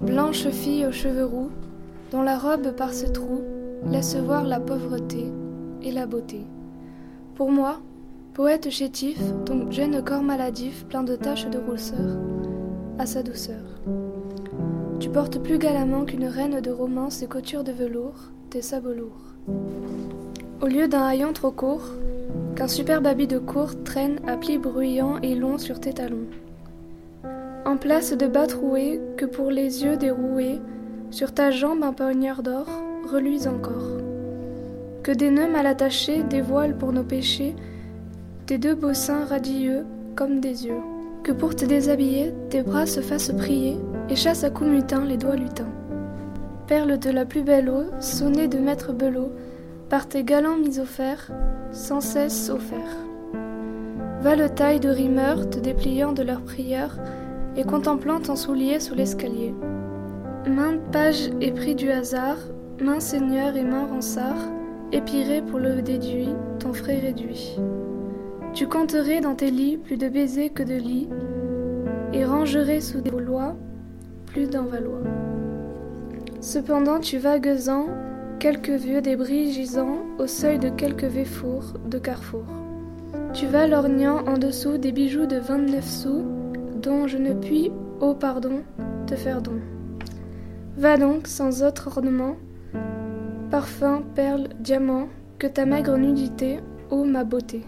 Blanche fille aux cheveux roux, dont la robe par ses trous laisse voir la pauvreté et la beauté. Pour moi, poète chétif, ton jeune corps maladif plein de taches de rousseur, à sa douceur. Tu portes plus galamment qu'une reine de romance et couture de velours, tes sabots lourds. Au lieu d'un haillon trop court, qu'un superbe habit de cour traîne à plis bruyants et longs sur tes talons. En place de bas troués, que pour les yeux déroués, sur ta jambe un poignard d'or reluise encore. Que des nœuds mal attachés dévoilent pour nos péchés tes deux beaux seins radieux comme des yeux. Que pour te déshabiller, tes bras se fassent prier et chassent à coups mutins les doigts lutins. Perle de la plus belle eau, sonnée de maître belot, par tes galants mis fer, sans cesse offert. Va le taille de rimeurs te dépliant de leurs prières et contemplant ton soulier sous l'escalier. Main page épris du hasard, main seigneur et main ronsard, épiré pour le déduit, ton frais réduit. Tu compterais dans tes lits plus de baisers que de lits, et rangerais sous des lois plus d'envalois. Cependant tu vagues-en quelques vieux débris gisant au seuil de quelques véfours de carrefour. Tu vas lorgnant en dessous des bijoux de vingt-neuf sous, dont je ne puis, ô pardon, te faire don. Va donc sans autre ornement, parfum, perles, diamants, que ta maigre nudité, ô ma beauté.